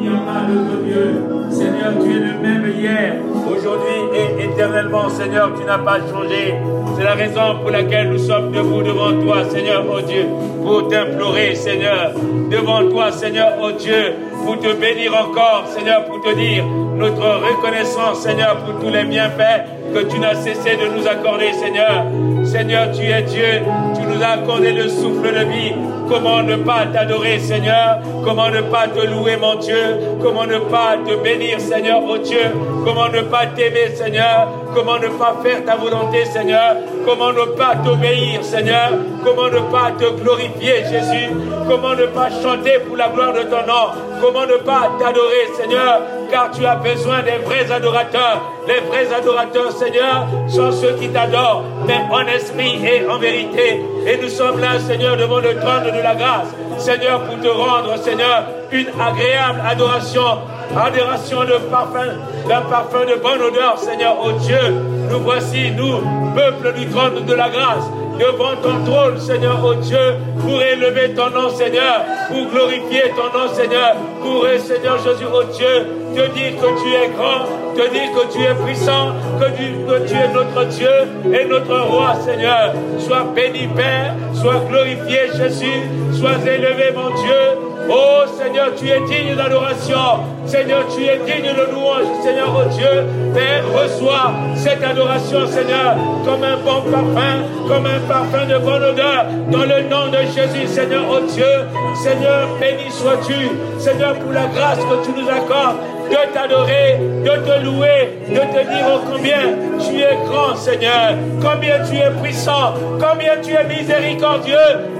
N'y a pas d'autre Dieu. Seigneur, tu es le même hier, aujourd'hui et éternellement. Seigneur, tu n'as pas changé. C'est la raison pour laquelle nous sommes debout devant toi, Seigneur, oh Dieu, pour t'implorer, Seigneur. Devant toi, Seigneur, oh Dieu, pour te bénir encore, Seigneur, pour te dire notre reconnaissance, Seigneur, pour tous les bienfaits que tu n'as cessé de nous accorder, Seigneur. Seigneur, tu es Dieu, tu nous as accordé le souffle de vie. Comment ne pas t'adorer, Seigneur? Comment ne pas te louer, mon Dieu? Comment ne pas te bénir, Seigneur, oh Dieu? Comment ne pas t'aimer, Seigneur? Comment ne pas faire ta volonté, Seigneur? Comment ne pas t'obéir, Seigneur? Comment ne pas te glorifier, Jésus? Comment ne pas chanter pour la gloire de ton nom? Comment ne pas t'adorer, Seigneur? Car tu as besoin des vrais adorateurs. Les vrais adorateurs, Seigneur, sont ceux qui t'adorent, mais en esprit et en vérité. Et nous sommes là, Seigneur, devant le trône de la grâce. Seigneur, pour te rendre, Seigneur, une agréable adoration adoration de parfum, d'un parfum de bonne odeur, Seigneur, oh Dieu. Nous voici, nous, peuple du trône de la grâce, devant ton trône, Seigneur, oh Dieu, pour élever ton nom, Seigneur, pour glorifier ton nom, Seigneur, pour, Seigneur Jésus, oh Dieu, te dire que tu es grand, te dire que tu es puissant, que tu, que tu es notre Dieu et notre roi, Seigneur. Sois béni, Père, sois glorifié, Jésus, sois élevé, mon Dieu, Oh Seigneur, tu es digne d'adoration. Seigneur, tu es digne de louange. Seigneur, oh Dieu, Père, reçois cette adoration, Seigneur, comme un bon parfum, comme un parfum de bonne odeur. Dans le nom de Jésus, Seigneur, oh Dieu, Seigneur, béni sois-tu. Seigneur, pour la grâce que tu nous accordes de t'adorer, de te louer, de te dire oh, combien tu es grand, Seigneur, combien tu es puissant, combien tu es miséricordieux,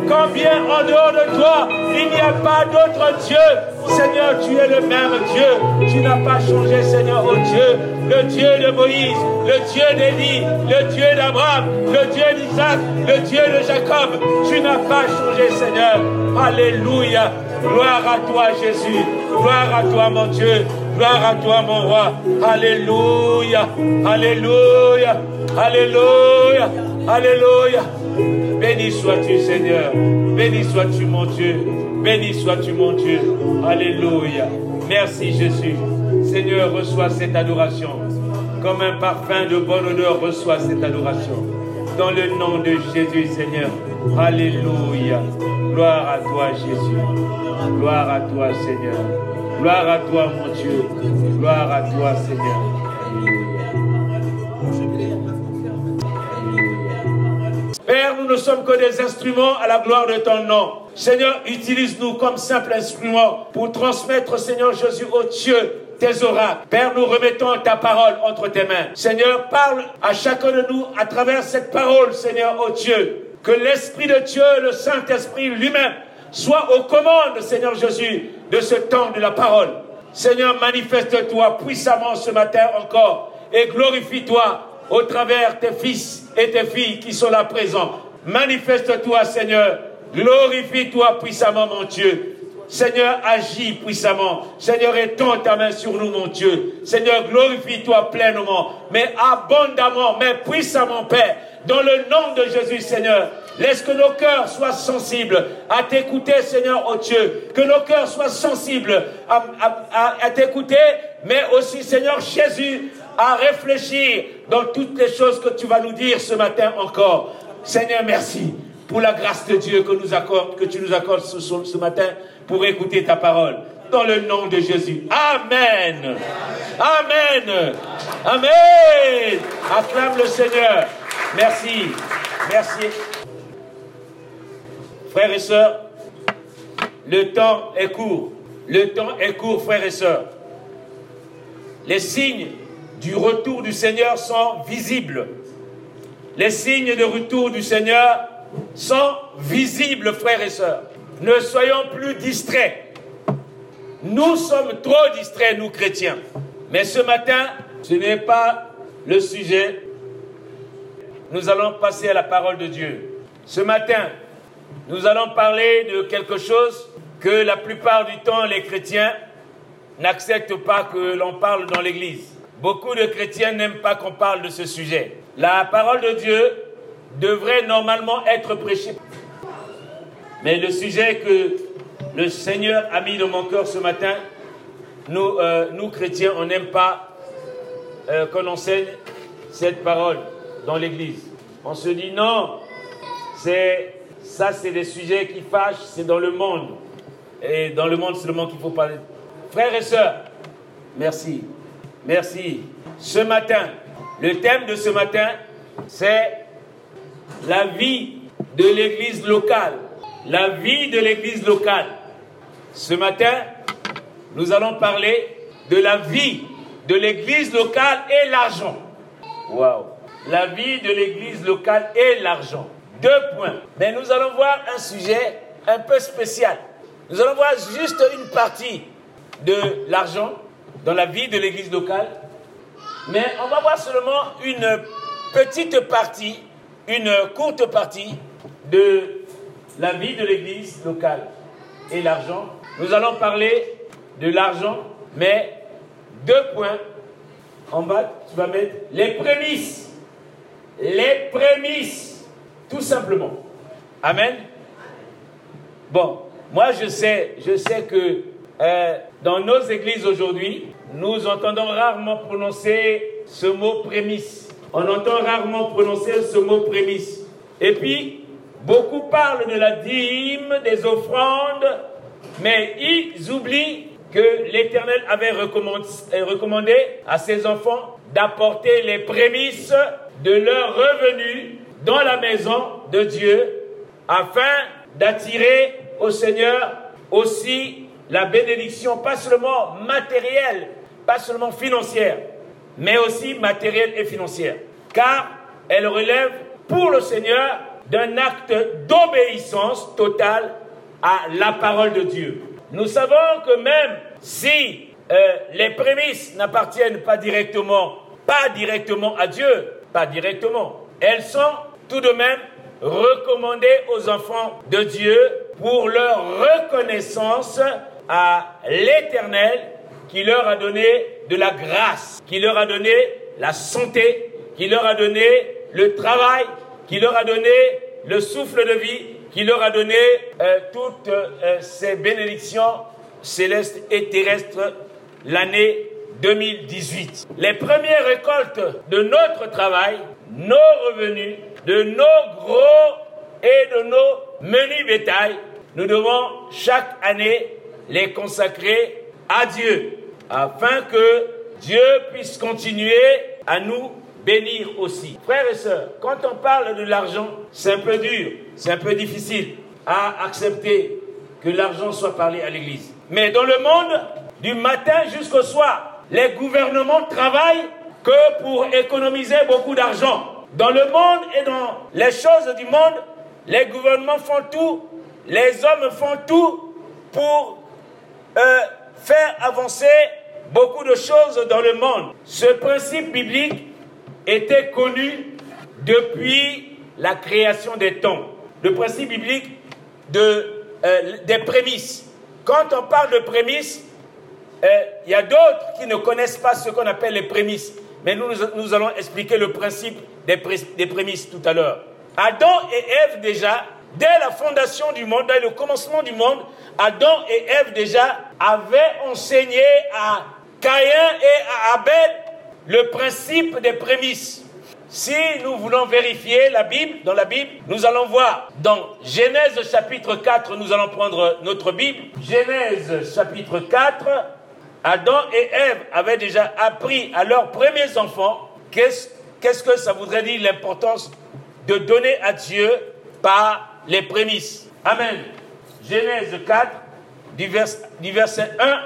combien en dehors de toi, il n'y a pas d'autre Dieu. Seigneur, tu es le même Dieu. Tu n'as pas changé, Seigneur, oh Dieu, le Dieu de Moïse, le Dieu d'Élie, le Dieu d'Abraham, le Dieu d'Isaac, le Dieu de Jacob. Tu n'as pas changé, Seigneur. Alléluia. Gloire à toi, Jésus. Gloire à toi, mon Dieu. Gloire à toi, mon roi. Alléluia. Alléluia. Alléluia. Alléluia. Béni sois-tu, Seigneur. Béni sois-tu, mon Dieu. Béni sois-tu, mon Dieu. Alléluia. Merci, Jésus. Seigneur, reçois cette adoration. Comme un parfum de bonne odeur, reçois cette adoration. Dans le nom de Jésus, Seigneur. Alléluia. Gloire à toi, Jésus. Gloire à toi, Seigneur. Gloire à toi, mon Dieu. Gloire à toi, Seigneur. Père, nous ne sommes que des instruments à la gloire de ton nom. Seigneur, utilise-nous comme simple instrument pour transmettre, Seigneur Jésus, au Dieu, tes oracles. Père, nous remettons ta parole entre tes mains. Seigneur, parle à chacun de nous à travers cette parole, Seigneur, oh Dieu. Que l'Esprit de Dieu, le Saint-Esprit lui-même, soit aux commandes, Seigneur Jésus, de ce temps de la parole. Seigneur, manifeste-toi puissamment ce matin encore et glorifie-toi au travers tes fils et tes filles qui sont là présents. Manifeste-toi, Seigneur. Glorifie-toi puissamment, mon Dieu. Seigneur, agis puissamment. Seigneur, étends ta main sur nous, mon Dieu. Seigneur, glorifie-toi pleinement, mais abondamment, mais puissamment, Père. Dans le nom de Jésus, Seigneur, laisse que nos cœurs soient sensibles à t'écouter, Seigneur, oh Dieu. Que nos cœurs soient sensibles à, t'écouter, mais aussi, Seigneur Jésus, à réfléchir dans toutes les choses que tu vas nous dire ce matin encore. Seigneur, merci pour la grâce de Dieu que, nous que tu nous accordes ce, ce matin pour écouter ta parole. Dans le nom de Jésus. Amen. Amen. Amen. Acclame le Seigneur. Merci. Merci. Frères et sœurs, le temps est court. Le temps est court, frères et sœurs. Les signes du retour du Seigneur sont visibles. Les signes de retour du Seigneur sont visibles, frères et sœurs. Ne soyons plus distraits. Nous sommes trop distraits, nous chrétiens. Mais ce matin, ce n'est pas le sujet. Nous allons passer à la parole de Dieu. Ce matin, nous allons parler de quelque chose que la plupart du temps les chrétiens n'acceptent pas que l'on parle dans l'Église. Beaucoup de chrétiens n'aiment pas qu'on parle de ce sujet. La parole de Dieu devrait normalement être prêchée. Mais le sujet que le Seigneur a mis dans mon cœur ce matin. Nous, euh, nous chrétiens, on n'aime pas euh, qu'on enseigne cette parole dans l'Église. On se dit non, c'est ça, c'est des sujets qui fâchent, c'est dans le monde. Et dans le monde, monde qu'il faut parler. Frères et sœurs, merci. Merci. Ce matin, le thème de ce matin, c'est la vie de l'église locale. La vie de l'église locale. Ce matin, nous allons parler de la vie de l'église locale et l'argent. Waouh! La vie de l'église locale et l'argent. Deux points. Mais nous allons voir un sujet un peu spécial. Nous allons voir juste une partie de l'argent dans la vie de l'église locale. Mais on va voir seulement une petite partie, une courte partie de la vie de l'église locale et l'argent. Nous allons parler de l'argent, mais deux points. En bas, tu vas mettre les prémices. Les prémices, tout simplement. Amen. Bon, moi je sais, je sais que euh, dans nos églises aujourd'hui, nous entendons rarement prononcer ce mot prémisse. On entend rarement prononcer ce mot prémisse. Et puis, beaucoup parlent de la dîme, des offrandes, mais ils oublient que l'Éternel avait recommandé à ses enfants d'apporter les prémices de leur revenu dans la maison de Dieu afin d'attirer au Seigneur aussi la bénédiction, pas seulement matérielle, pas seulement financière, mais aussi matérielle et financière. Car elle relève pour le Seigneur d'un acte d'obéissance totale à la parole de Dieu. Nous savons que même si euh, les prémices n'appartiennent pas directement, pas directement à Dieu, pas directement, elles sont tout de même recommandées aux enfants de Dieu pour leur reconnaissance à l'Éternel qui leur a donné de la grâce, qui leur a donné la santé, qui leur a donné le travail, qui leur a donné le souffle de vie, qui leur a donné euh, toutes euh, ces bénédictions célestes et terrestres l'année 2018. Les premières récoltes de notre travail, nos revenus, de nos gros et de nos menus bétails, nous devons chaque année les consacrer à Dieu, afin que Dieu puisse continuer à nous bénir aussi. Frères et sœurs, quand on parle de l'argent, c'est un peu dur, c'est un peu difficile à accepter que l'argent soit parlé à l'Église. Mais dans le monde, du matin jusqu'au soir, les gouvernements travaillent que pour économiser beaucoup d'argent. Dans le monde et dans les choses du monde, les gouvernements font tout, les hommes font tout pour euh, faire avancer beaucoup de choses dans le monde. Ce principe biblique était connu depuis la création des temps. Le principe biblique euh, des prémices. Quand on parle de prémices, euh, il y a d'autres qui ne connaissent pas ce qu'on appelle les prémices. Mais nous, nous allons expliquer le principe des, des prémices tout à l'heure. Adam et Ève déjà Dès la fondation du monde, dès le commencement du monde, Adam et Ève déjà avaient enseigné à Caïn et à Abel le principe des prémices. Si nous voulons vérifier la Bible, dans la Bible, nous allons voir dans Genèse chapitre 4, nous allons prendre notre Bible. Genèse chapitre 4, Adam et Ève avaient déjà appris à leurs premiers enfants qu'est-ce que ça voudrait dire l'importance de donner à Dieu par les prémices. Amen. Genèse 4, du, verset 1,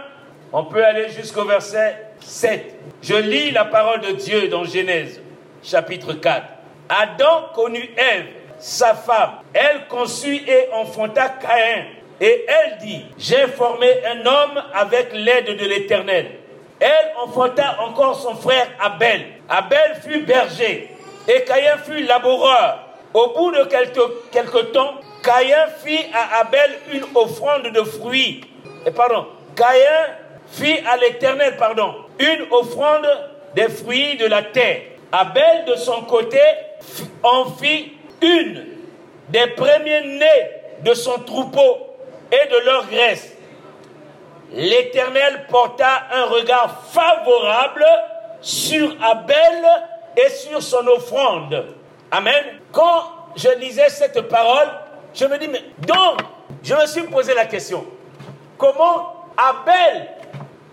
on peut aller jusqu'au verset 7. Je lis la parole de Dieu dans Genèse, chapitre 4. Adam connut Ève, sa femme. Elle conçut et enfanta Caïn. Et elle dit, j'ai formé un homme avec l'aide de l'Éternel. Elle enfanta encore son frère Abel. Abel fut berger et Caïn fut laboureur. Au bout de quelque, temps, Caïn fit à Abel une offrande de fruits. Et pardon, Caïn fit à l'Éternel, pardon, une offrande des fruits de la terre. Abel, de son côté, en fit une des premiers nés de son troupeau et de leur graisse. L'Éternel porta un regard favorable sur Abel et sur son offrande. Amen. Quand je lisais cette parole, je me dis, mais donc, je me suis posé la question, comment Abel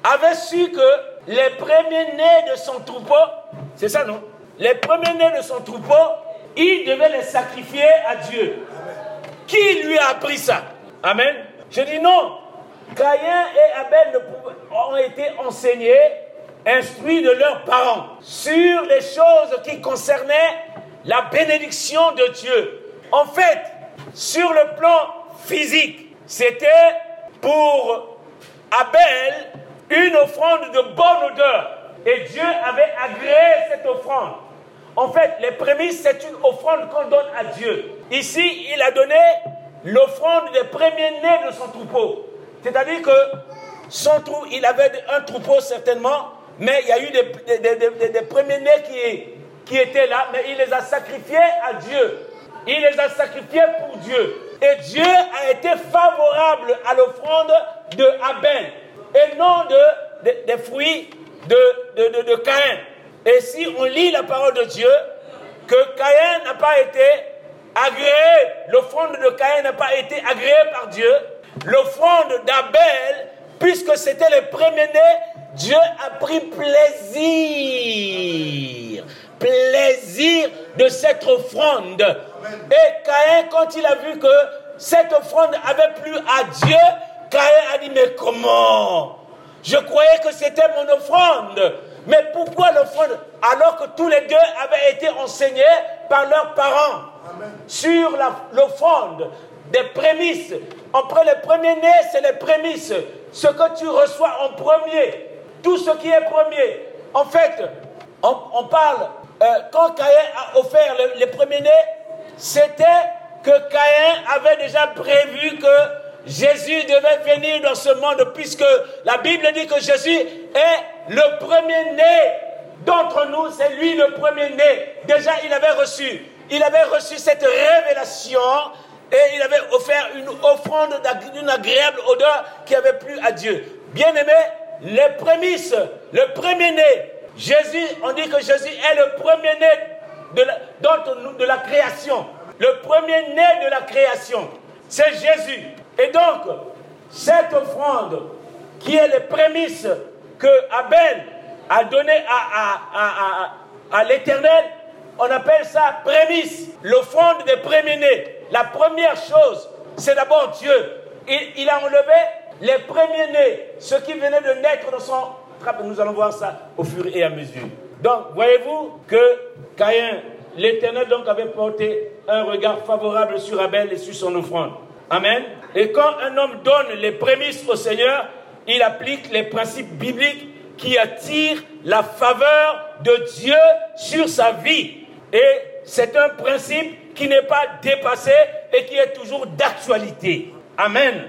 avait su que les premiers-nés de son troupeau, c'est ça non? Les premiers-nés de son troupeau, il devait les sacrifier à Dieu. Qui lui a appris ça? Amen. Je dis non. Caïn et Abel ont été enseignés, instruits de leurs parents sur les choses qui concernaient la bénédiction de Dieu. En fait, sur le plan physique, c'était pour Abel une offrande de bonne odeur. Et Dieu avait agréé cette offrande. En fait, les prémices, c'est une offrande qu'on donne à Dieu. Ici, il a donné l'offrande des premiers-nés de son troupeau. C'est-à-dire que son trou, il avait un troupeau certainement, mais il y a eu des, des premiers-nés qui, qui étaient là, mais il les a sacrifiés à Dieu. Il les a sacrifiés pour Dieu. Et Dieu a été favorable à l'offrande de Abel et non de, des fruits de, de, de, Caïn. Et si on lit la parole de Dieu, que Caïn n'a pas été agréé, l'offrande de Caïn n'a pas été agréée par Dieu, l'offrande d'Abel, puisque c'était le premier-né, Dieu a pris plaisir plaisir de cette offrande. Et Caïn, quand il a vu que cette offrande avait plu à Dieu, Caïn a dit, mais comment? Je croyais que c'était mon offrande. Mais pourquoi l'offrande? Alors que tous les deux avaient été enseignés par leurs parents sur l'offrande des prémices. Après les premiers-nés, c'est les prémices. Ce que tu reçois en premier. Tout ce qui est premier. En fait, on, parle euh, quand Caïn a offert les premiers-nés, c'était que Caïn avait déjà prévu que Jésus devait venir dans ce monde, puisque la Bible dit que Jésus est le premier-né d'entre nous, c'est lui le premier-né. Déjà, il avait reçu, il avait reçu cette révélation et il avait offert une offrande d'une agréable odeur qui avait plu à Dieu. Bien aimé, les prémices, le premier-né, Jésus, on dit que Jésus est le premier-né de la, création. Le premier-né de la création, c'est Jésus. Et donc, cette offrande, qui est les prémices que Abel a donné à, l'éternel, on appelle ça prémisse, l'offrande des premiers-nés. La première chose, c'est d'abord Dieu. Il, a enlevé les premiers-nés, ceux qui venaient de naître dans son nous allons voir ça au fur et à mesure. Donc, voyez-vous que Caïn, l'Éternel donc avait porté un regard favorable sur Abel et sur son offrande. Amen. Et quand un homme donne les prémices au Seigneur, il applique les principes bibliques qui attirent la faveur de Dieu sur sa vie. Et c'est un principe qui n'est pas dépassé et qui est toujours d'actualité. Amen.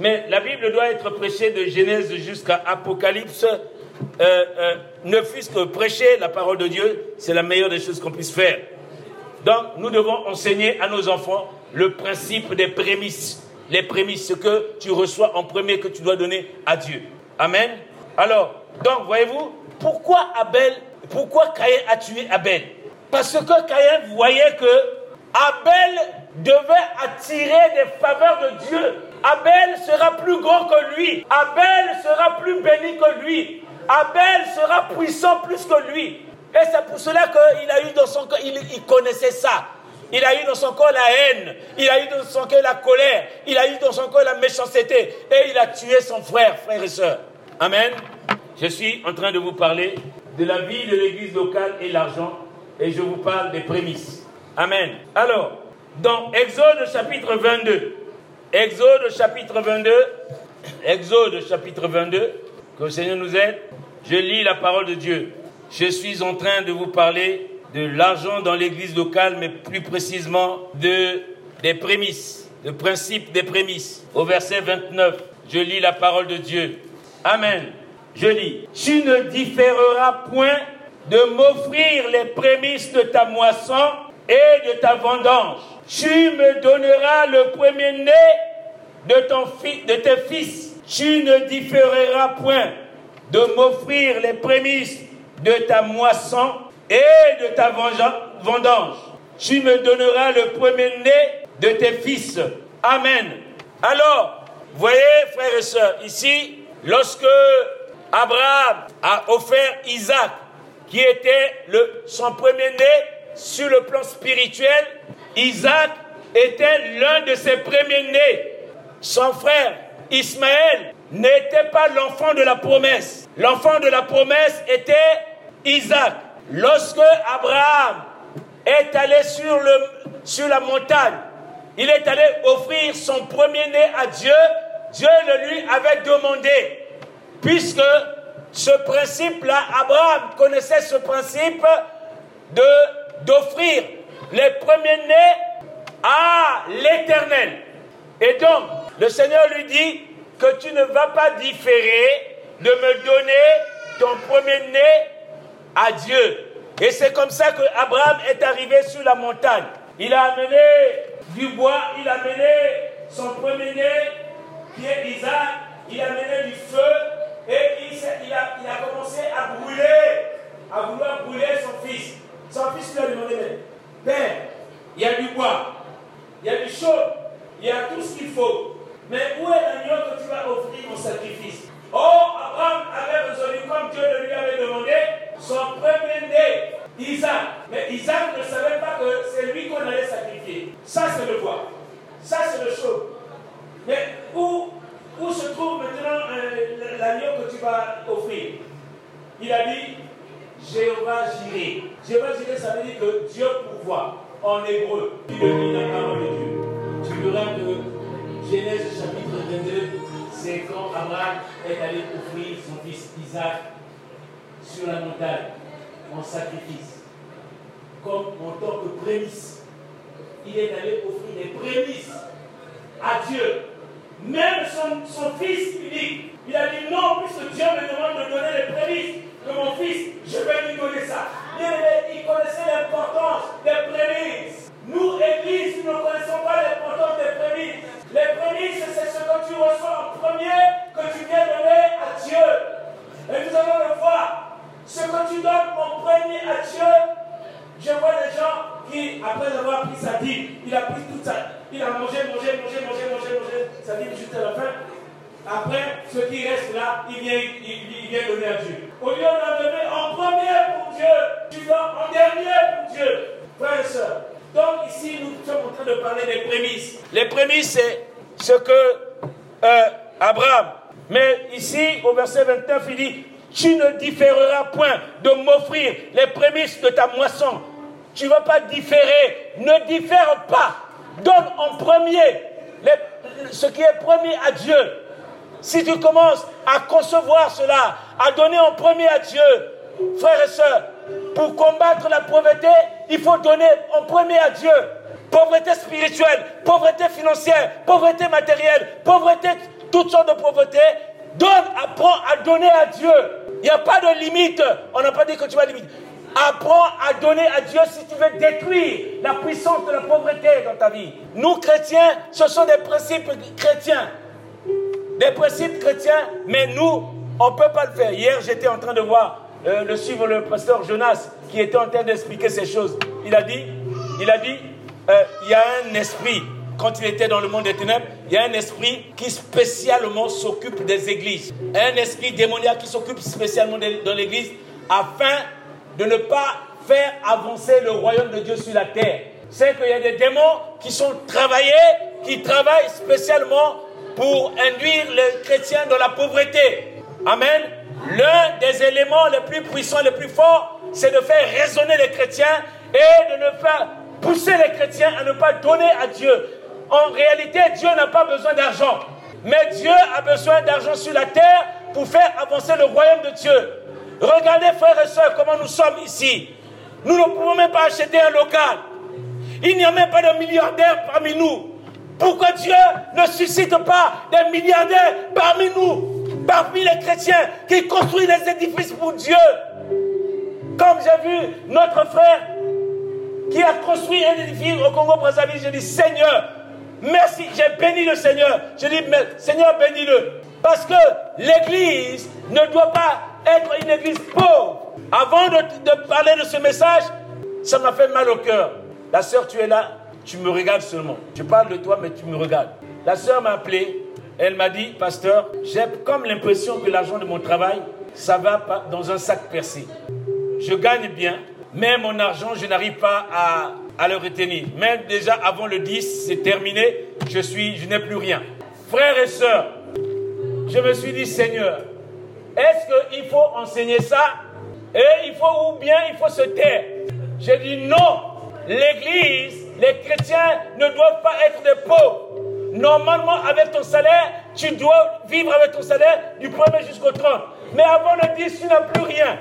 Mais la Bible doit être prêchée de Genèse jusqu'à Apocalypse. Euh, euh, ne fût-ce que prêcher la parole de Dieu, c'est la meilleure des choses qu'on puisse faire. Donc, nous devons enseigner à nos enfants le principe des prémices. Les prémices, ce que tu reçois en premier, que tu dois donner à Dieu. Amen. Alors, donc, voyez-vous, pourquoi Abel, pourquoi Caïn a tué Abel? Parce que Caïn voyait que Abel devait attirer des faveurs de Dieu Abel sera plus grand que lui. Abel sera plus béni que lui. Abel sera puissant plus que lui. Et c'est pour cela qu'il a eu dans son il, connaissait ça. Il a eu dans son corps la haine, il a eu dans son cœur la colère, il a eu dans son cœur la méchanceté, et il a tué son frère, frère et soeur. Amen. Je suis en train de vous parler de la vie de l'église locale et l'argent, et je vous parle des prémices. Amen. Alors, dans Exode chapitre 22, Exode chapitre 22. Exode chapitre 22. Que le Seigneur nous aide. Je lis la parole de Dieu. Je suis en train de vous parler de l'argent dans l'église locale, mais plus précisément de, des prémices, le principe des prémices. Au verset 29, je lis la parole de Dieu. Amen. Je lis, tu ne différeras point de m'offrir les prémices de ta moisson et de ta vendange. Tu me donneras le premier-né de, tes fils. Tu ne différeras point de m'offrir les prémices de ta moisson et de ta vendange. Tu me donneras le premier-né de tes fils. Amen. Alors, voyez, frères et sœurs, ici, lorsque Abraham a offert Isaac, qui était son premier-né sur le plan spirituel, Isaac était l'un de ses premiers-nés. Son frère Ismaël n'était pas l'enfant de la promesse. L'enfant de la promesse était Isaac. Lorsque Abraham est allé sur la montagne, il est allé offrir son premier-né à Dieu, Dieu le lui avait demandé, puisque ce principe-là, Abraham connaissait ce principe d'offrir les premiers-nés à l'Éternel. Et donc, le Seigneur lui dit que tu ne vas pas différer de me donner ton premier-né à Dieu. Et c'est comme ça que Abraham est arrivé sur la montagne. Il a amené du bois, il a amené son premier-né, qui Isaac, il a amené du feu, et il, a, commencé à brûler, à vouloir brûler son fils. Son fils lui a demandé, Père, il y a du bois, il y a du chaud, il y a tout ce qu'il faut. Mais où est l'agneau que tu vas offrir en sacrifice? Oh, Abraham avait résolu, comme Dieu le lui avait demandé, son premier-né, Isaac. Mais Isaac ne savait pas que c'est lui qu'on allait sacrifier. Ça, c'est le bois. Ça, c'est le chaud. Mais où, où se trouve maintenant euh, l'agneau que tu vas offrir? Il a dit Jéhovah Jiré. Jéhovah Jiré, ça veut dire que Dieu pourvoit en hébreu. Tu le lis la parole de Dieu. Tu verras que Genèse chapitre 22, c'est quand Abraham est allé offrir son fils Isaac sur la montagne en sacrifice, comme en tant que prémisse. Il est allé offrir des prémices à Dieu. Même son, son fils unique, il a dit non, puisque Dieu me demande de donner les prémices de mon fils, je vais lui donner ça. Il, il connaissait l'importance des prémices. Nous, Église, nous ne connaissons pas l'importance des prémices. Les prémices, c'est ce que tu reçois en premier, que tu viens donner à Dieu. Et nous allons le voir. Ce que tu donnes en premier à Dieu, je vois des gens qui, après avoir pris sa dîme, il a pris tout ça. Il a mangé, mangé, mangé, mangé, mangé, mangé, sa dîme jusqu'à la fin. Après, ce qui reste là, il vient, il, vient donner à Dieu. Au lieu d'en donner en premier pour Dieu, tu donnes en dernier pour Dieu. Frères et donc ici, nous sommes en train de parler des prémices. Les prémices, c'est ce que euh, Abraham. Mais ici, au verset 29, il dit, tu ne différeras point de m'offrir les prémices de ta moisson. Tu ne vas pas différer. Ne diffère pas. Donne en premier ce qui est promis à Dieu. Si tu commences à concevoir cela, à donner en premier à Dieu, frères et sœurs, pour combattre la pauvreté, il faut donner en premier à Dieu. Pauvreté spirituelle, pauvreté financière, pauvreté matérielle, pauvreté, toutes sortes de pauvreté. Donne, apprends à donner à Dieu. Il n'y a pas de limite. On n'a pas dit que tu vas limiter. Apprends à donner à Dieu si tu veux détruire la puissance de la pauvreté dans ta vie. Nous, chrétiens, ce sont des principes chrétiens. Des principes chrétiens, mais nous, on ne peut pas le faire. Hier, j'étais en train de voir euh, le suivre le pasteur Jonas qui était en train d'expliquer ces choses. Il a dit, il a dit, euh, il y a un esprit quand il était dans le monde des ténèbres, il y a un esprit qui spécialement s'occupe des églises. Un esprit démoniaque qui s'occupe spécialement de, l'église afin de ne pas faire avancer le royaume de Dieu sur la terre. C'est qu'il y a des démons qui sont travaillés, qui travaillent spécialement pour induire les chrétiens dans la pauvreté. Amen. L'un des éléments les plus puissants, les plus forts, c'est de faire raisonner les chrétiens et de ne pas pousser les chrétiens à ne pas donner à Dieu. En réalité, Dieu n'a pas besoin d'argent. Mais Dieu a besoin d'argent sur la terre pour faire avancer le royaume de Dieu. Regardez, frères et sœurs, comment nous sommes ici. Nous ne pouvons même pas acheter un local. Il n'y a même pas de milliardaires parmi nous. Pourquoi Dieu ne suscite pas des milliardaires parmi nous, parmi les chrétiens qui construisent des édifices pour Dieu? Comme j'ai vu notre frère qui a construit un édifice au Congo-Brazzaville, j'ai dit Seigneur, merci, j'ai béni le Seigneur. Je dis, Seigneur, bénis-le. Parce que l'église ne doit pas être une église pauvre. Avant de, de parler de ce message, ça m'a fait mal au cœur. La sœur, tu es là, tu me regardes seulement. Je parle de toi, mais tu me regardes. La sœur m'a appelé, elle m'a dit, pasteur, j'ai comme l'impression que l'argent de mon travail, ça va dans un sac percé. Je gagne bien, mais mon argent, je n'arrive pas à, à, le retenir. Même déjà avant le 10, c'est terminé, je suis, je n'ai plus rien. Frères et sœurs, je me suis dit, Seigneur, est-ce qu'il faut enseigner ça? Et il faut, ou bien il faut se taire? J'ai dit non, l'Église, les chrétiens ne doivent pas être des pauvres. Normalement, avec ton salaire, tu dois vivre avec ton salaire du 1er jusqu'au 30. Mais avant le 10, tu n'as plus rien.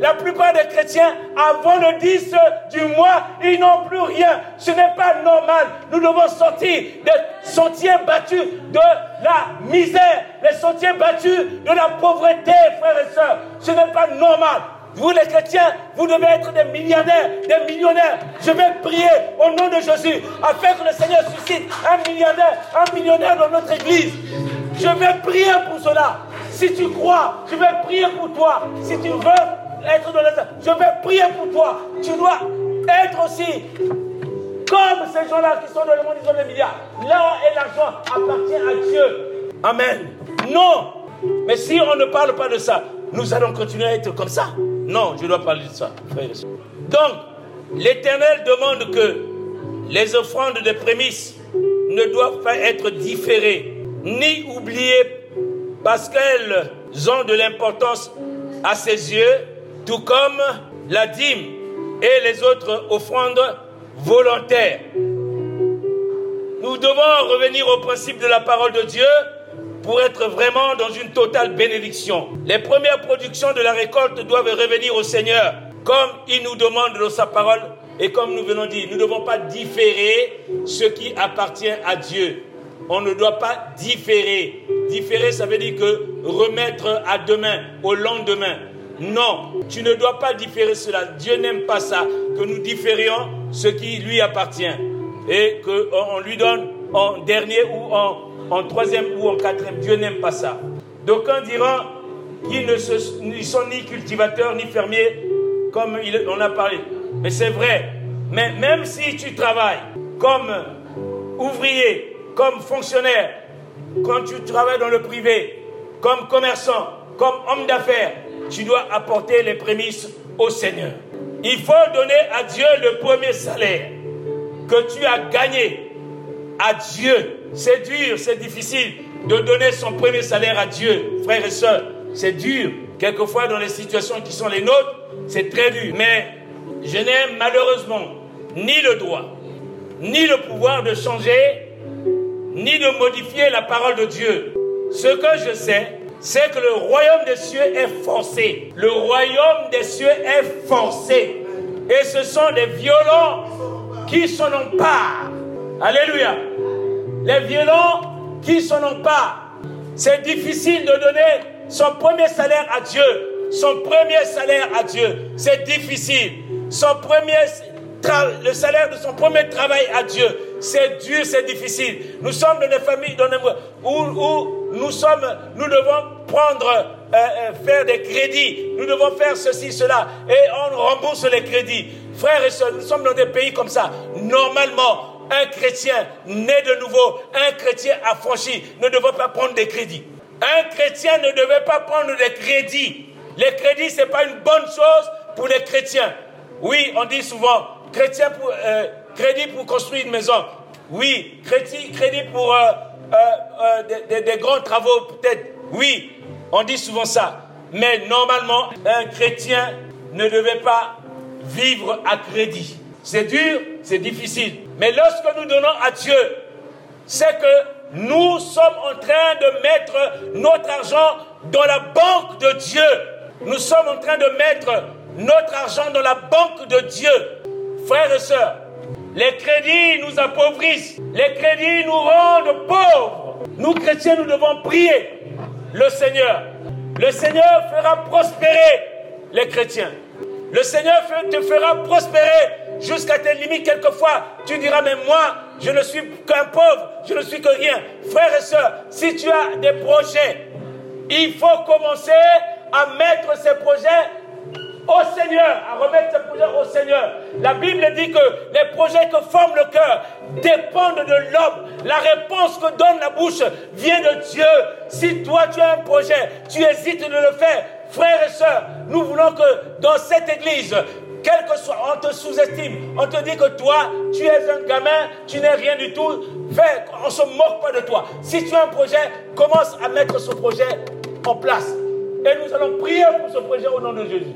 La plupart des chrétiens, avant le 10 du mois, ils n'ont plus rien. Ce n'est pas normal. Nous devons sortir des sentiers battus de la misère, les sentiers battus de la pauvreté, frères et sœurs. Ce n'est pas normal. Vous les chrétiens, vous devez être des milliardaires, des millionnaires. Je vais prier au nom de Jésus afin que le Seigneur suscite un milliardaire, un millionnaire dans notre église. Je vais prier pour cela. Si tu crois, je vais prier pour toi. Si tu veux être dans la je vais prier pour toi. Tu dois être aussi comme ces gens-là qui sont dans le monde, ils ont des milliards. Là et l'argent appartient à Dieu. Amen. Non. Mais si on ne parle pas de ça, nous allons continuer à être comme ça. Non, je dois parler de ça, Donc, l'Éternel demande que les offrandes de prémices ne doivent pas être différées ni oubliées parce qu'elles ont de l'importance à ses yeux, tout comme la dîme et les autres offrandes volontaires. Nous devons revenir au principe de la parole de Dieu pour être vraiment dans une totale bénédiction. Les premières productions de la récolte doivent revenir au Seigneur, comme il nous demande dans sa parole et comme nous venons dire. Nous ne devons pas différer ce qui appartient à Dieu. On ne doit pas différer. Différer, ça veut dire que remettre à demain, au lendemain. Non, tu ne dois pas différer cela. Dieu n'aime pas ça, que nous différions ce qui lui appartient et qu'on lui donne en dernier ou en troisième ou en quatrième. Dieu n'aime pas ça. D'aucuns diront qu'ils ne sont ni cultivateurs ni fermiers, comme on a parlé. Mais c'est vrai. Mais même si tu travailles comme ouvrier, comme fonctionnaire, quand tu travailles dans le privé, comme commerçant, comme homme d'affaires, tu dois apporter les prémices au Seigneur. Il faut donner à Dieu le premier salaire que tu as gagné à Dieu c'est dur, c'est difficile de donner son premier salaire à Dieu, frères et sœurs. C'est dur. Quelquefois, dans les situations qui sont les nôtres, c'est très dur. Mais je n'ai malheureusement ni le droit, ni le pouvoir de changer, ni de modifier la parole de Dieu. Ce que je sais, c'est que le royaume des cieux est forcé. Le royaume des cieux est forcé. Et ce sont des violents qui s'en emparent. Alléluia les violents qui s'en ont pas. C'est difficile de donner son premier salaire à Dieu. Son premier salaire à Dieu. C'est difficile. Son premier le salaire de son premier travail à Dieu. C'est dur, c'est difficile. Nous sommes dans des familles dans où, où nous sommes, nous devons prendre, euh, euh, faire des crédits. Nous devons faire ceci, cela. Et on rembourse les crédits. Frères et sœurs, nous sommes dans des pays comme ça. Normalement, un chrétien né de nouveau, un chrétien affranchi ne devait pas prendre des crédits. Un chrétien ne devait pas prendre des crédits. Les crédits, ce n'est pas une bonne chose pour les chrétiens. Oui, on dit souvent, chrétien pour, euh, crédit pour construire une maison. Oui, crédit, crédit pour euh, euh, des, des grands travaux, peut-être. Oui, on dit souvent ça. Mais normalement, un chrétien ne devait pas vivre à crédit. C'est dur, c'est difficile. Mais lorsque nous donnons à Dieu, c'est que nous sommes en train de mettre notre argent dans la banque de Dieu. Nous sommes en train de mettre notre argent dans la banque de Dieu. Frères et sœurs, les crédits nous appauvrissent. Les crédits nous rendent pauvres. Nous chrétiens, nous devons prier le Seigneur. Le Seigneur fera prospérer les chrétiens. Le Seigneur te fera prospérer jusqu'à tes limites. Quelquefois, tu diras, mais moi, je ne suis qu'un pauvre, je ne suis que rien. Frères et sœurs, si tu as des projets, il faut commencer à mettre ces projets au Seigneur, à remettre ces projets au Seigneur. La Bible dit que les projets que forme le cœur dépendent de l'homme. La réponse que donne la bouche vient de Dieu. Si toi tu as un projet, tu hésites de le faire, frères et sœurs, nous voulons que dans cette église, quel que soit, on te sous-estime, on te dit que toi, tu es un gamin, tu n'es rien du tout, fais, on ne se moque pas de toi. Si tu as un projet, commence à mettre ce projet en place. Et nous allons prier pour ce projet au nom de Jésus.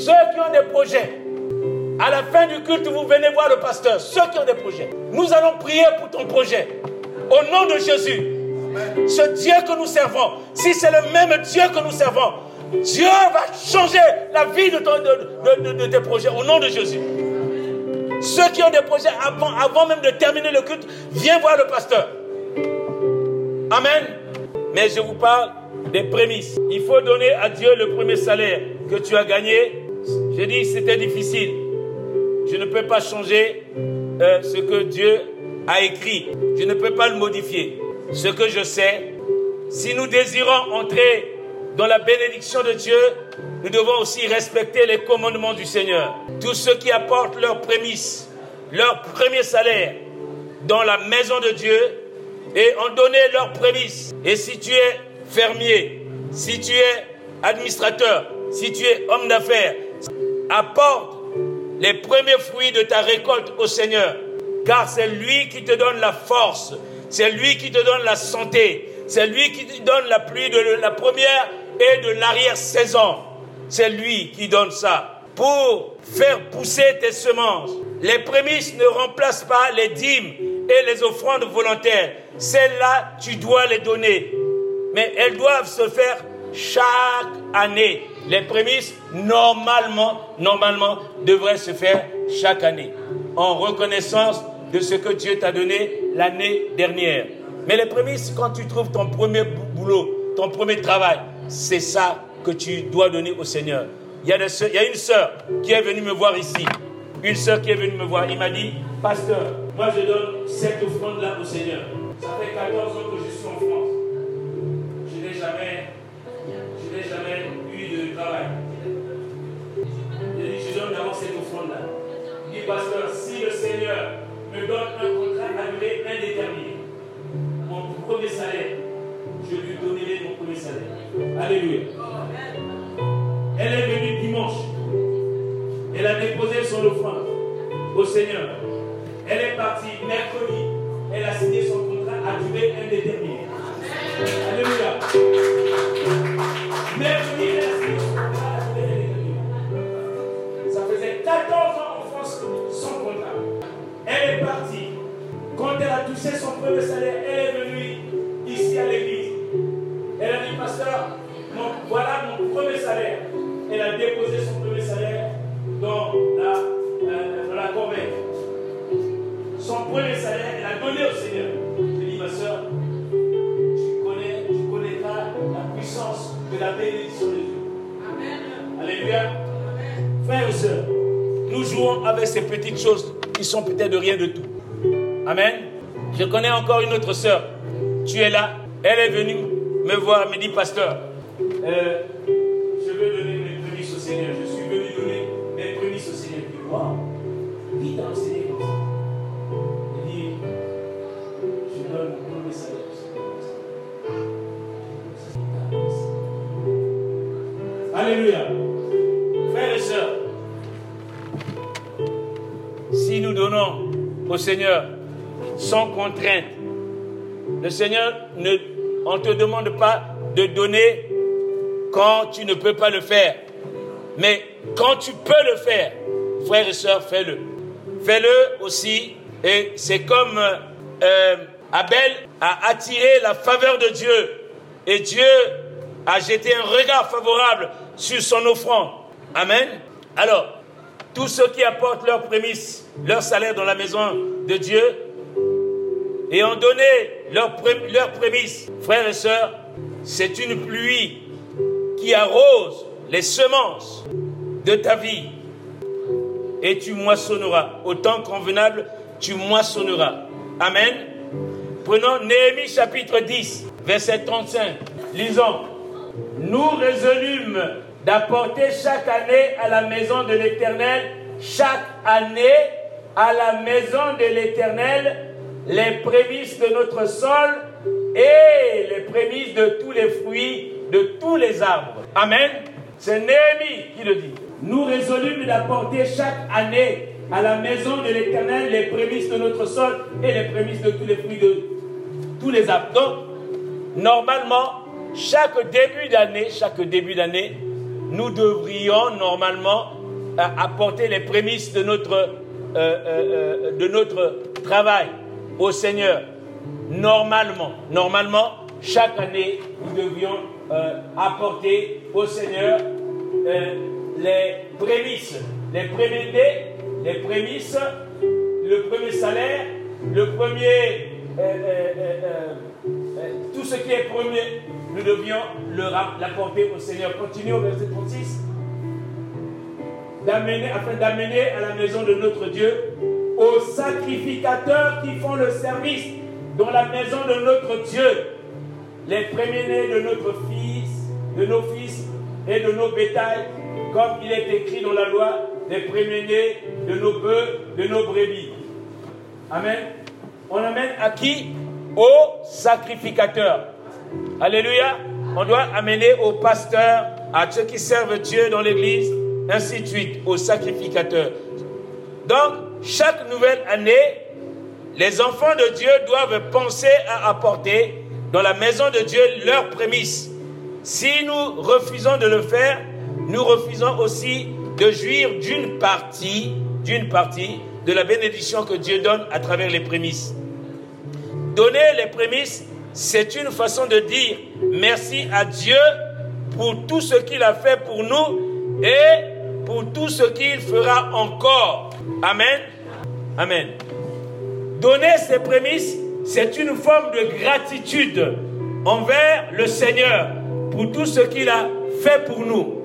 Ceux qui ont des projets, à la fin du culte, vous venez voir le pasteur. Ceux qui ont des projets, nous allons prier pour ton projet. Au nom de Jésus. Ce Dieu que nous servons, si c'est le même Dieu que nous servons, Dieu va changer la vie de, de, tes projets au nom de Jésus. Ceux qui ont des projets avant, avant même de terminer le culte, viens voir le pasteur. Amen. Mais je vous parle des prémices. Il faut donner à Dieu le premier salaire que tu as gagné. J'ai dit c'était difficile. Je ne peux pas changer euh, ce que Dieu a écrit. Je ne peux pas le modifier. Ce que je sais, si nous désirons entrer dans la bénédiction de Dieu, nous devons aussi respecter les commandements du Seigneur. Tous ceux qui apportent leurs prémices, leur premier salaire dans la maison de Dieu et ont donné leurs prémices. Et si tu es fermier, si tu es administrateur, si tu es homme d'affaires, apporte les premiers fruits de ta récolte au Seigneur, car c'est lui qui te donne la force, c'est lui qui te donne la santé, c'est lui qui te donne la pluie de la première et de l'arrière-saison. C'est lui qui donne ça pour faire pousser tes semences. Les prémices ne remplacent pas les dîmes et les offrandes volontaires. Celles-là, tu dois les donner mais elles doivent se faire chaque année. Les prémices, normalement, normalement, devraient se faire chaque année, en reconnaissance de ce que Dieu t'a donné l'année dernière. Mais les prémices, quand tu trouves ton premier boulot, ton premier travail, c'est ça que tu dois donner au Seigneur. Il y, a une sœur qui est venue me voir ici. Une sœur qui est venue me voir. Il m'a dit, pasteur, moi je donne cette offrande-là au Seigneur. Ça fait 14 ans que Si le Seigneur me donne un contrat à durée indéterminée, mon premier salaire, je lui donnerai mon premier salaire. Alléluia. Elle est venue dimanche. Elle a déposé son offrande au Seigneur. Elle est partie mercredi. Elle a signé son contrat à durée indéterminée. Alléluia. Mercredi, Quand elle a touché son premier salaire, elle est venue ici à l'église. Elle a dit, pasteur, voilà mon premier salaire. Elle a déposé son premier salaire dans la, euh, dans la corbeille. Son premier salaire, elle a donné au Seigneur. Je dis, ma soeur, de la bénédiction de Dieu. Amen. Alléluia. Frères et sœurs, nous jouons avec ces petites choses qui sont peut-être de rien de tout. Amen. Je connais encore une autre sœur. Tu es là. Elle est venue me voir, elle me dit, pasteur, euh, je veux donner mes prémices au Seigneur. Je suis venu donner mes prémices au Seigneur. Je dis, wow, qui t'a enseigné comme ça Il dit, je donne mon message. Alléluia. Frères et sœurs, si nous donnons au Seigneur sans contrainte, le Seigneur ne, on ne te demande pas de donner quand tu ne peux pas le faire. Mais quand tu peux le faire, frères et sœurs, fais-le. Fais-le aussi. Et c'est comme euh, Abel a attiré la faveur de Dieu. Et Dieu a jeté un regard favorable sur son offrande. Amen. Alors, tous ceux qui apportent leurs prémices, leur salaire dans la maison de Dieu, et ont donné leur prémices, frères et sœurs, c'est une pluie qui arrose les semences de ta vie. Et tu moissonneras au temps convenable tu moissonneras. Amen. Prenons Néhémie chapitre 10, verset 35. Lisons. Nous résolûmes d'apporter chaque année à la maison de l'Éternel, chaque année à la maison de l'Éternel, les prémices de notre sol et les prémices de tous les fruits de tous les arbres. Amen. C'est Néhémie qui le dit. Nous résolûmes d'apporter chaque année à la maison de l'Éternel les prémices de notre sol et les prémices de tous les fruits de tous les arbres. Donc, normalement, chaque début d'année, nous devrions normalement euh, apporter les prémices de notre, euh, euh, de notre travail au Seigneur. Normalement, normalement, chaque année, nous devions apporter au Seigneur les prémices, les prémices, les prémices, le premier salaire, le premier, tout ce qui est premier, nous devions l'apporter au Seigneur. Continuons au verset 36. afin d'amener à la maison de notre Dieu aux sacrificateurs qui font le service dans la maison de notre Dieu, les premiers-nés de notre fils, de nos fils et de nos bétails, comme il est écrit dans la loi, les premiers-nés de nos bœufs, de nos brebis. Amen. On amène à qui? Aux sacrificateurs. Alléluia. On doit amener aux pasteurs, à ceux qui servent Dieu dans l'église, ainsi de suite, aux sacrificateurs. Donc, chaque nouvelle année, les enfants de Dieu doivent penser à apporter dans la maison de Dieu leurs prémices. Si nous refusons de le faire, nous refusons aussi de jouir d'une partie, d'une partie de la bénédiction que Dieu donne à travers les prémices. Donner les prémices c'est une façon de dire merci à Dieu pour tout ce qu'il a fait pour nous et pour tout ce qu'il fera encore. Amen. Amen. Donner ces prémices, c'est une forme de gratitude envers le Seigneur pour tout ce qu'il a fait pour nous.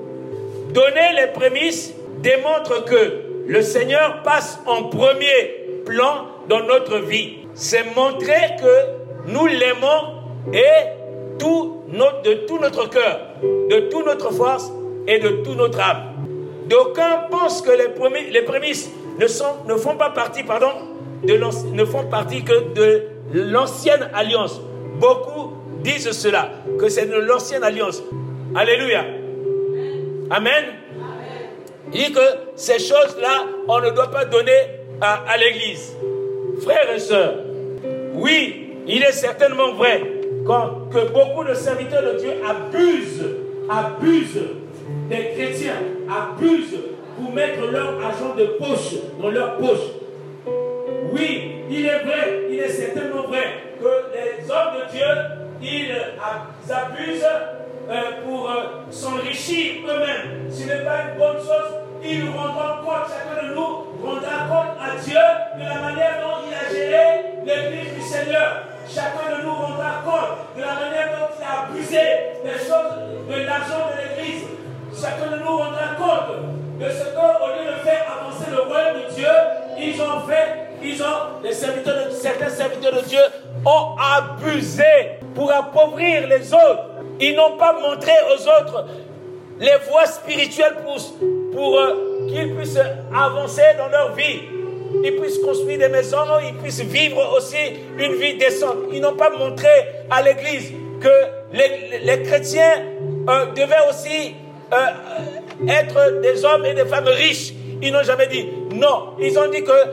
Donner les prémices démontre que le Seigneur passe en premier plan dans notre vie. C'est montrer que nous l'aimons de tout notre cœur, de toute notre force et de toute notre âme. D'aucuns pensent que les, les prémices ne, sont, ne font pas partie, pardon, de ne font partie que de l'ancienne alliance. Beaucoup disent cela, que c'est de l'ancienne alliance. Alléluia. Amen. Il dit que ces choses-là, on ne doit pas donner à, à l'Église. Frères et sœurs, oui, il est certainement vrai que beaucoup de serviteurs de Dieu abusent, abusent des chrétiens, abusent pour mettre leur argent de poche dans leur poche. Oui, il est vrai, il est certainement vrai que les hommes de Dieu, ils abusent euh, pour euh, s'enrichir eux-mêmes. Ce n'est pas une bonne chose. Ils rendront compte, chacun de nous rendra compte à Dieu de la manière dont il a géré l'église du Seigneur. Chacun de nous rendra compte de la manière dont il a abusé des choses, de l'argent de l'Église. Chacun de nous rendra compte de ce qu'au lieu de faire avancer le royaume de Dieu, ils ont fait, ils ont, les serviteurs de, certains serviteurs de Dieu ont abusé pour appauvrir les autres. Ils n'ont pas montré aux autres les voies spirituelles pour, pour euh, qu'ils puissent avancer dans leur vie ils puissent construire des maisons, ils puissent vivre aussi une vie décente. Ils n'ont pas montré à l'Église que les, chrétiens euh, devaient aussi euh, être des hommes et des femmes riches. Ils n'ont jamais dit non. Ils ont dit que eux,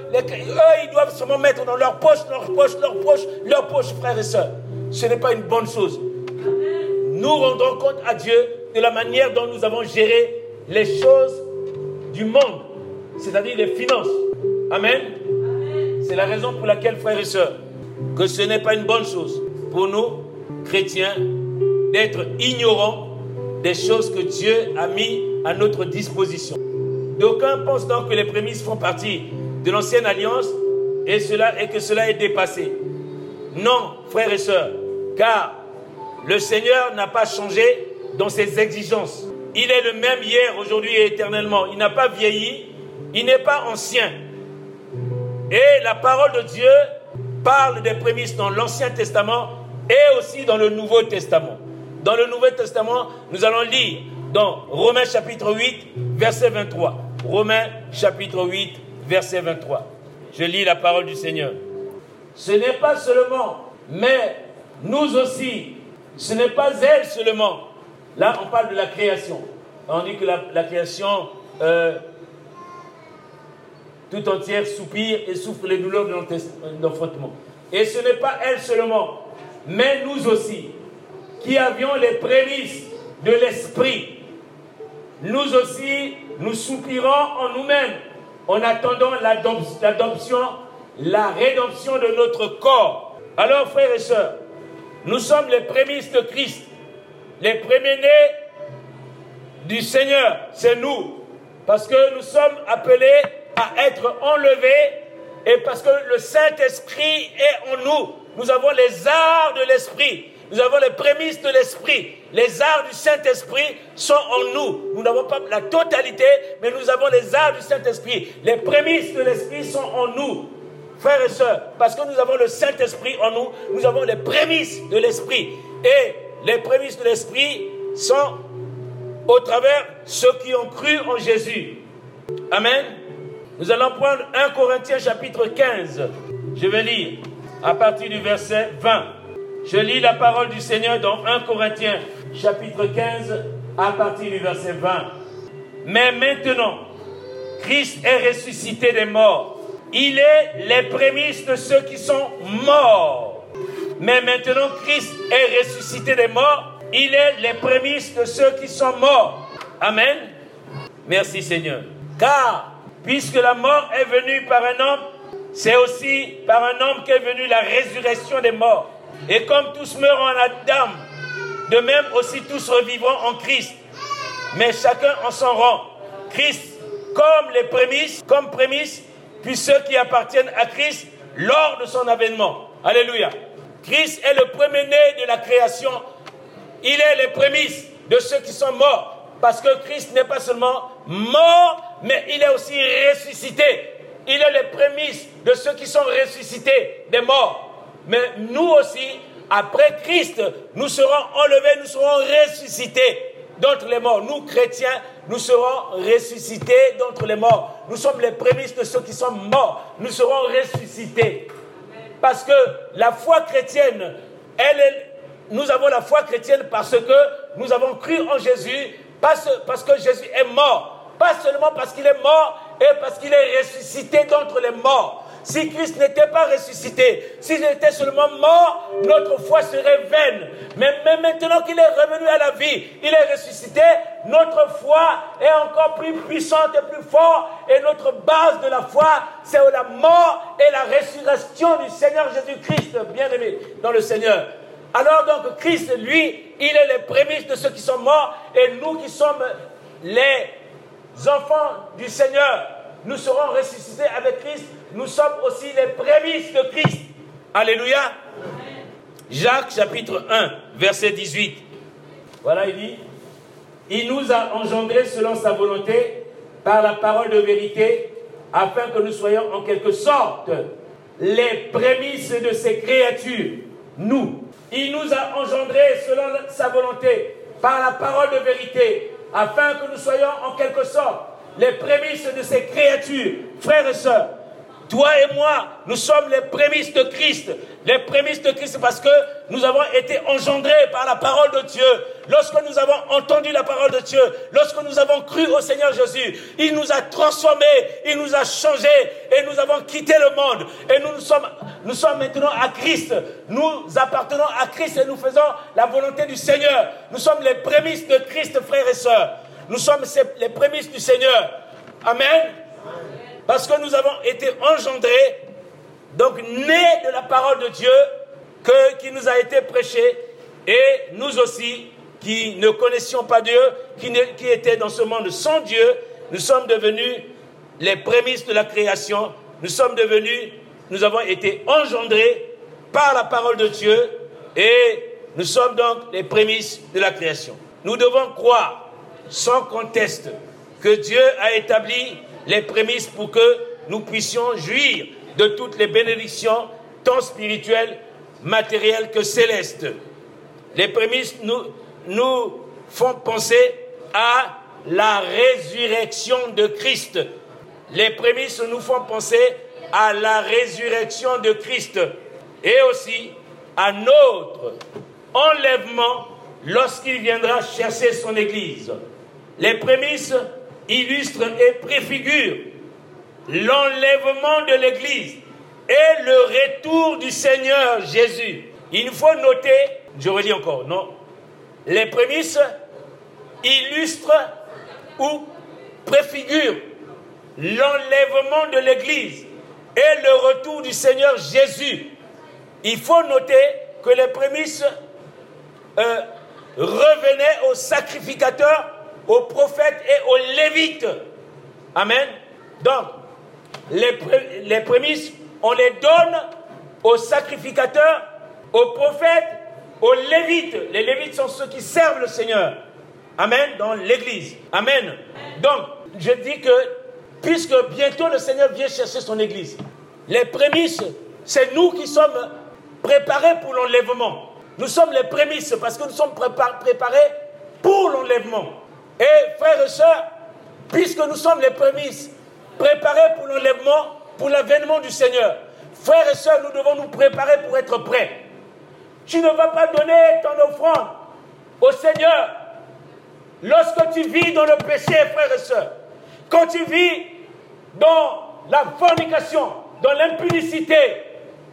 ils doivent se mettre dans leur poche, leur poche, leur poche, leur poche, frères et sœurs. Ce n'est pas une bonne chose. Nous rendons compte à Dieu de la manière dont nous avons géré les choses du monde, c'est-à-dire les finances. Amen. C'est la raison pour laquelle, frères et sœurs, que ce n'est pas une bonne chose pour nous, chrétiens, d'être ignorants des choses que Dieu a mis à notre disposition. D'aucuns pensent donc que les prémices font partie de l'ancienne alliance et, cela, et que cela est dépassé. Non, frères et sœurs, car le Seigneur n'a pas changé dans ses exigences. Il est le même hier, aujourd'hui et éternellement. Il n'a pas vieilli, il n'est pas ancien. Et la parole de Dieu parle des prémices dans l'Ancien Testament et aussi dans le Nouveau Testament. Dans le Nouveau Testament, nous allons lire dans Romains chapitre 8, verset 23. Romains chapitre 8, verset 23. Je lis la parole du Seigneur. Ce n'est pas seulement, mais nous aussi, ce n'est pas elle seulement. Là, on parle de la création. On dit que la, création euh, tout entière soupire et souffre les douleurs de l'enfantement. Et ce n'est pas elle seulement, mais nous aussi, qui avions les prémices de l'esprit. Nous aussi, nous soupirons en nous-mêmes en attendant l'adoption, la rédemption de notre corps. Alors, frères et sœurs, nous sommes les prémices de Christ, les premiers-nés du Seigneur, c'est nous. Parce que nous sommes appelés à être enlevés et parce que le Saint-Esprit est en nous. Nous avons les arts de l'Esprit. Nous avons les prémices de l'Esprit. Les arts du Saint-Esprit sont en nous. Nous n'avons pas la totalité, mais nous avons les arts du Saint-Esprit. Les prémices de l'Esprit sont en nous. Frères et sœurs, parce que nous avons le Saint-Esprit en nous, nous avons les prémices de l'Esprit. Et les prémices de l'Esprit sont au travers ceux qui ont cru en Jésus. Amen. Nous allons prendre 1 Corinthiens chapitre 15. Je vais lire à partir du verset 20. Je lis la parole du Seigneur dans 1 Corinthiens chapitre 15 à partir du verset 20. Mais maintenant, Christ est ressuscité des morts. Il est les prémices de ceux qui sont morts. Mais maintenant, Christ est ressuscité des morts. Il est les prémices de ceux qui sont morts. Amen. Merci Seigneur. Car, puisque la mort est venue par un homme, c'est aussi par un homme qu'est venue la résurrection des morts. Et comme tous meurent en Adam, de même aussi tous revivront en Christ. Mais chacun en son rang. Christ comme les prémices, comme prémices, puis ceux qui appartiennent à Christ lors de son avènement. Alléluia. Christ est le premier-né de la création. Il est les prémices de ceux qui sont morts. Parce que Christ n'est pas seulement mort, mais il est aussi ressuscité. Il est les prémices de ceux qui sont ressuscités des morts. Mais nous aussi, après Christ, nous serons enlevés, nous serons ressuscités d'entre les morts. Nous, chrétiens, nous serons ressuscités d'entre les morts. Nous sommes les prémices de ceux qui sont morts. Nous serons ressuscités. Parce que la foi chrétienne, elle est, nous avons la foi chrétienne parce que nous avons cru en Jésus, parce, parce que Jésus est mort. Pas seulement parce qu'il est mort et parce qu'il est ressuscité d'entre les morts. Si Christ n'était pas ressuscité, s'il était seulement mort, notre foi serait vaine. Mais, maintenant qu'il est revenu à la vie, il est ressuscité, notre foi est encore plus puissante et plus forte. Et notre base de la foi, c'est la mort et la résurrection du Seigneur Jésus-Christ, bien-aimé dans le Seigneur. Alors donc Christ, lui, il est les prémices de ceux qui sont morts et nous qui sommes les enfants du Seigneur, nous serons ressuscités avec Christ nous sommes aussi les prémices de Christ. Alléluia. Jacques chapitre 1, verset 18. Voilà, il dit, il nous a engendrés selon sa volonté par la parole de vérité, afin que nous soyons en quelque sorte les prémices de ses créatures, nous. Il nous a engendrés selon sa volonté par la parole de vérité, afin que nous soyons en quelque sorte les prémices de ses créatures, frères et sœurs. Toi et moi, nous sommes les prémices de Christ. Les prémices de Christ parce que nous avons été engendrés par la parole de Dieu. Lorsque nous avons entendu la parole de Dieu, lorsque nous avons cru au Seigneur Jésus, il nous a transformés, il nous a changés et nous avons quitté le monde. Et nous, sommes, sommes maintenant à Christ. Nous appartenons à Christ et nous faisons la volonté du Seigneur. Nous sommes les prémices de Christ, frères et sœurs. Nous sommes les prémices du Seigneur. Amen. Parce que nous avons été engendrés, donc nés de la parole de Dieu que, qui nous a été prêchée, et nous aussi, qui ne connaissions pas Dieu, qui, qui étaient dans ce monde sans Dieu, nous sommes devenus les prémices de la création, nous sommes devenus, nous avons été engendrés par la parole de Dieu, et nous sommes donc les prémices de la création. Nous devons croire, sans conteste, que Dieu a établi les prémices pour que nous puissions jouir de toutes les bénédictions, tant spirituelles, matérielles que célestes. Les prémices nous, font penser à la résurrection de Christ. Les prémices nous font penser à la résurrection de Christ et aussi à notre enlèvement lorsqu'il viendra chercher son Église. Les prémices illustrent et préfigurent l'enlèvement de l'Église et le retour du Seigneur Jésus. Il faut noter, je redis encore, non, les prémices illustrent ou préfigurent l'enlèvement de l'Église et le retour du Seigneur Jésus. Il faut noter que les prémices euh, revenaient aux sacrificateurs, aux prophètes et aux lévites. Amen. Donc, les, les prémices, on les donne aux sacrificateurs, aux prophètes, aux lévites. Les lévites sont ceux qui servent le Seigneur. Amen. Dans l'église. Amen. Donc, je dis que, puisque bientôt le Seigneur vient chercher son église, les prémices, c'est nous qui sommes préparés pour l'enlèvement. Nous sommes les prémices parce que nous sommes préparés pour l'enlèvement. Et frères et sœurs, puisque nous sommes les prémices, préparés pour l'enlèvement, pour l'avènement du Seigneur, frères et sœurs, nous devons nous préparer pour être prêts. Tu ne vas pas donner ton offrande au Seigneur lorsque tu vis dans le péché, frères et sœurs. Quand tu vis dans la fornication, dans l'impudicité,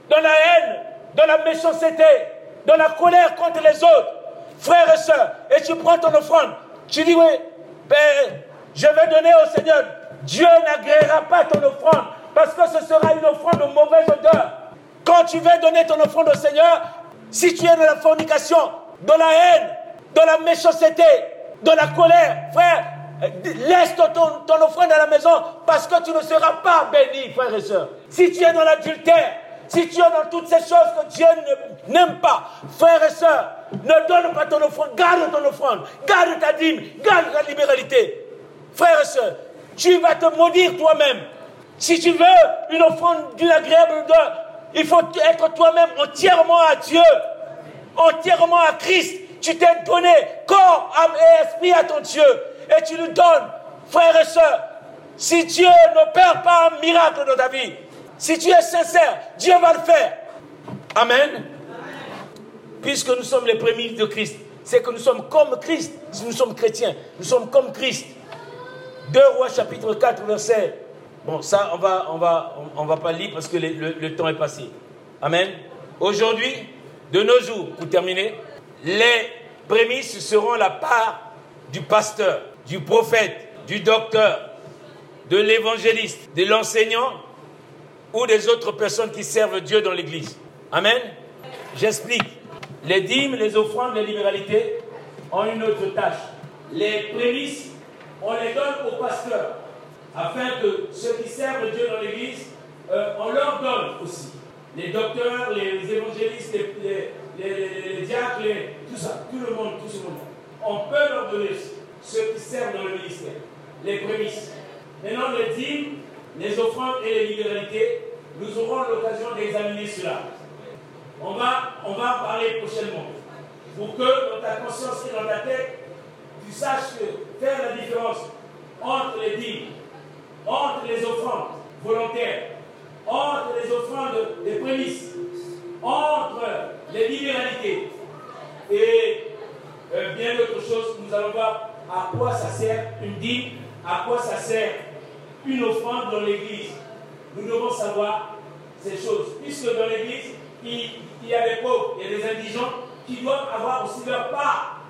dans la haine, dans la méchanceté, dans la colère contre les autres, frères et sœurs, et tu prends ton offrande, tu dis, oui, je vais donner au Seigneur. Dieu n'agréera pas ton offrande parce que ce sera une offrande de mauvaise odeur. Quand tu veux donner ton offrande au Seigneur, si tu es dans la fornication, dans la haine, dans la méchanceté, dans la colère, frère, laisse ton, ton, offrande à la maison parce que tu ne seras pas béni, frère et soeur. Si tu es dans l'adultère, si tu es dans toutes ces choses que Dieu n'aime pas, frère et soeur, ne donne pas ton offrande, garde ton offrande, garde ta dîme, garde ta libéralité. Frère et soeur, tu vas te maudire toi-même. Si tu veux une offrande d'une agréable odeur, il faut être toi-même entièrement à Dieu, entièrement à Christ. Tu t'es donné corps, âme et esprit à ton Dieu. Et tu lui donnes, frère et soeur. Si Dieu n'opère pas un miracle dans ta vie, si tu es sincère, Dieu va le faire. Amen. Puisque nous sommes les premiers de Christ, c'est que nous sommes comme Christ. Si nous sommes chrétiens, nous sommes comme Christ. 2 Rois chapitre 4, verset. Bon, ça, on va, on va, on, va pas lire parce que le temps est passé. Amen. Aujourd'hui, de nos jours, pour terminer, les prémices seront la part du pasteur, du prophète, du docteur, de l'évangéliste, de l'enseignant ou des autres personnes qui servent Dieu dans l'Église. Amen. J'explique. Les dîmes, les offrandes, les libéralités ont une autre tâche. Les prémices, on les donne aux pasteurs, afin que ceux qui servent Dieu dans l'Église, euh, on leur donne aussi. Les docteurs, les évangélistes, les, les, diacres, tout ça, tout le monde, tout ce monde. On peut leur donner ceux qui servent dans le ministère, les prémices. Maintenant, les dîmes, les offrandes et les libéralités, nous aurons l'occasion d'examiner cela. On va, on va en parler prochainement. Pour que dans ta conscience et dans ta tête, tu saches faire la différence entre les dîmes, entre les offrandes volontaires, entre les offrandes des prémices, entre les libéralités et euh, bien d'autres choses, nous allons voir à quoi ça sert une dîme, à quoi ça sert une offrande dans l'Église. Nous devons savoir ces choses, puisque dans l'Église, il, y a des pauvres, il y a des indigents qui doivent avoir aussi leur part.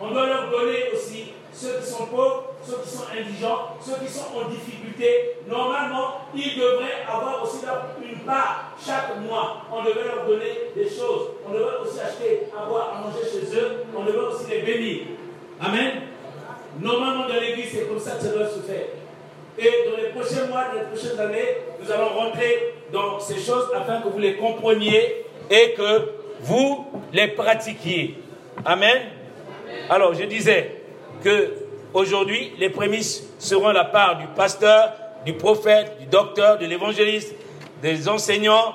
On doit leur donner aussi ceux qui sont pauvres, ceux qui sont indigents, ceux qui sont en difficulté, normalement, ils devraient avoir aussi une part chaque mois. On devrait leur donner des choses. On devrait aussi acheter à boire, à manger chez eux. On devrait aussi les bénir. Amen. Normalement, dans l'église, c'est comme ça que ça doit se faire. Et dans les prochains mois, dans les prochaines années, nous allons rentrer dans ces choses afin que vous les compreniez et que vous les pratiquiez. Amen. Alors, je disais, que aujourd'hui, les prémices seront la part du pasteur, du prophète, du docteur, de l'évangéliste, des enseignants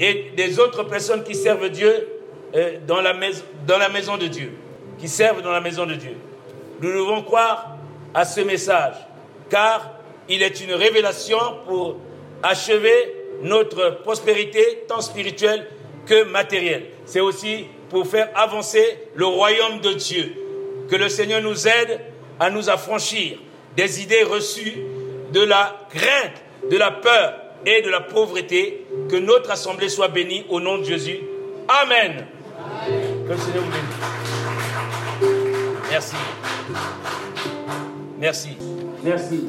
et des autres personnes qui servent Dieu euh, dans, la maison, dans la maison de Dieu, qui servent dans la maison de Dieu. Nous devons croire à ce message, car il est une révélation pour achever notre prospérité, tant spirituelle que matérielle. C'est aussi pour faire avancer le royaume de Dieu. Que le Seigneur nous aide à nous affranchir des idées reçues, de la crainte, de la peur et de la pauvreté. Que notre assemblée soit bénie au nom de Jésus. Amen. Que le Seigneur vous bénisse. Merci. Merci. Merci.